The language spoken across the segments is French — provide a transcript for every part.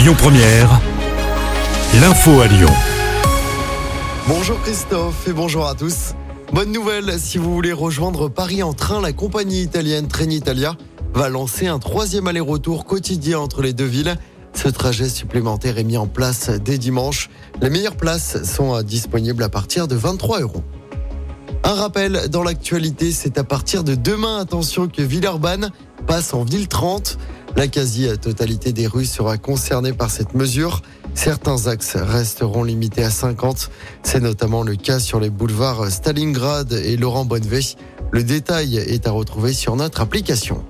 Lyon Première, l'info à Lyon. Bonjour Christophe et bonjour à tous. Bonne nouvelle, si vous voulez rejoindre Paris en train, la compagnie italienne Trenitalia va lancer un troisième aller-retour quotidien entre les deux villes. Ce trajet supplémentaire est mis en place dès dimanche. Les meilleures places sont disponibles à partir de 23 euros. Un rappel dans l'actualité, c'est à partir de demain, attention que Villeurbanne passe en ville 30. La quasi-totalité des rues sera concernée par cette mesure. Certains axes resteront limités à 50. C'est notamment le cas sur les boulevards Stalingrad et Laurent Bonnevet. Le détail est à retrouver sur notre application.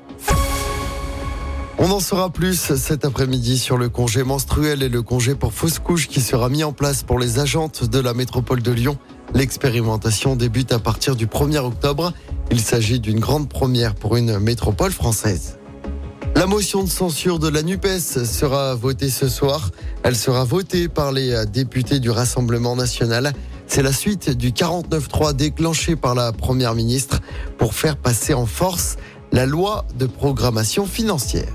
On en saura plus cet après-midi sur le congé menstruel et le congé pour fausse couche qui sera mis en place pour les agentes de la métropole de Lyon. L'expérimentation débute à partir du 1er octobre. Il s'agit d'une grande première pour une métropole française. La motion de censure de la NUPES sera votée ce soir. Elle sera votée par les députés du Rassemblement national. C'est la suite du 49-3 déclenché par la Première ministre pour faire passer en force la loi de programmation financière.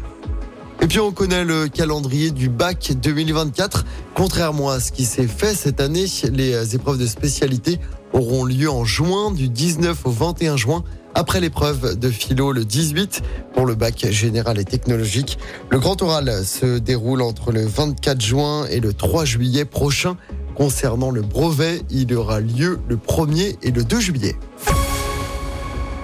Et puis on connaît le calendrier du bac 2024. Contrairement à ce qui s'est fait cette année, les épreuves de spécialité auront lieu en juin du 19 au 21 juin après l'épreuve de philo le 18 pour le bac général et technologique. Le grand oral se déroule entre le 24 juin et le 3 juillet prochain. Concernant le brevet, il aura lieu le 1er et le 2 juillet.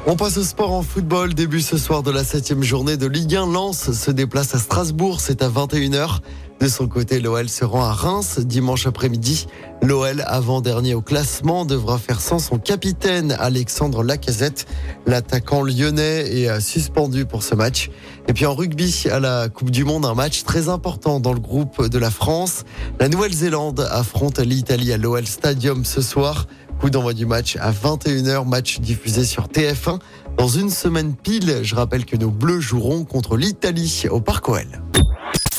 On passe au sport en football. Début ce soir de la septième journée de Ligue 1. Lens se déplace à Strasbourg. C'est à 21h. De son côté, l'OL se rend à Reims dimanche après-midi. L'OL, avant-dernier au classement, devra faire sans son capitaine Alexandre Lacazette. L'attaquant lyonnais est suspendu pour ce match. Et puis en rugby, à la Coupe du Monde, un match très important dans le groupe de la France. La Nouvelle-Zélande affronte l'Italie à l'OL Stadium ce soir. Coup d'envoi du match à 21h, match diffusé sur TF1. Dans une semaine pile, je rappelle que nos Bleus joueront contre l'Italie au Parc OL.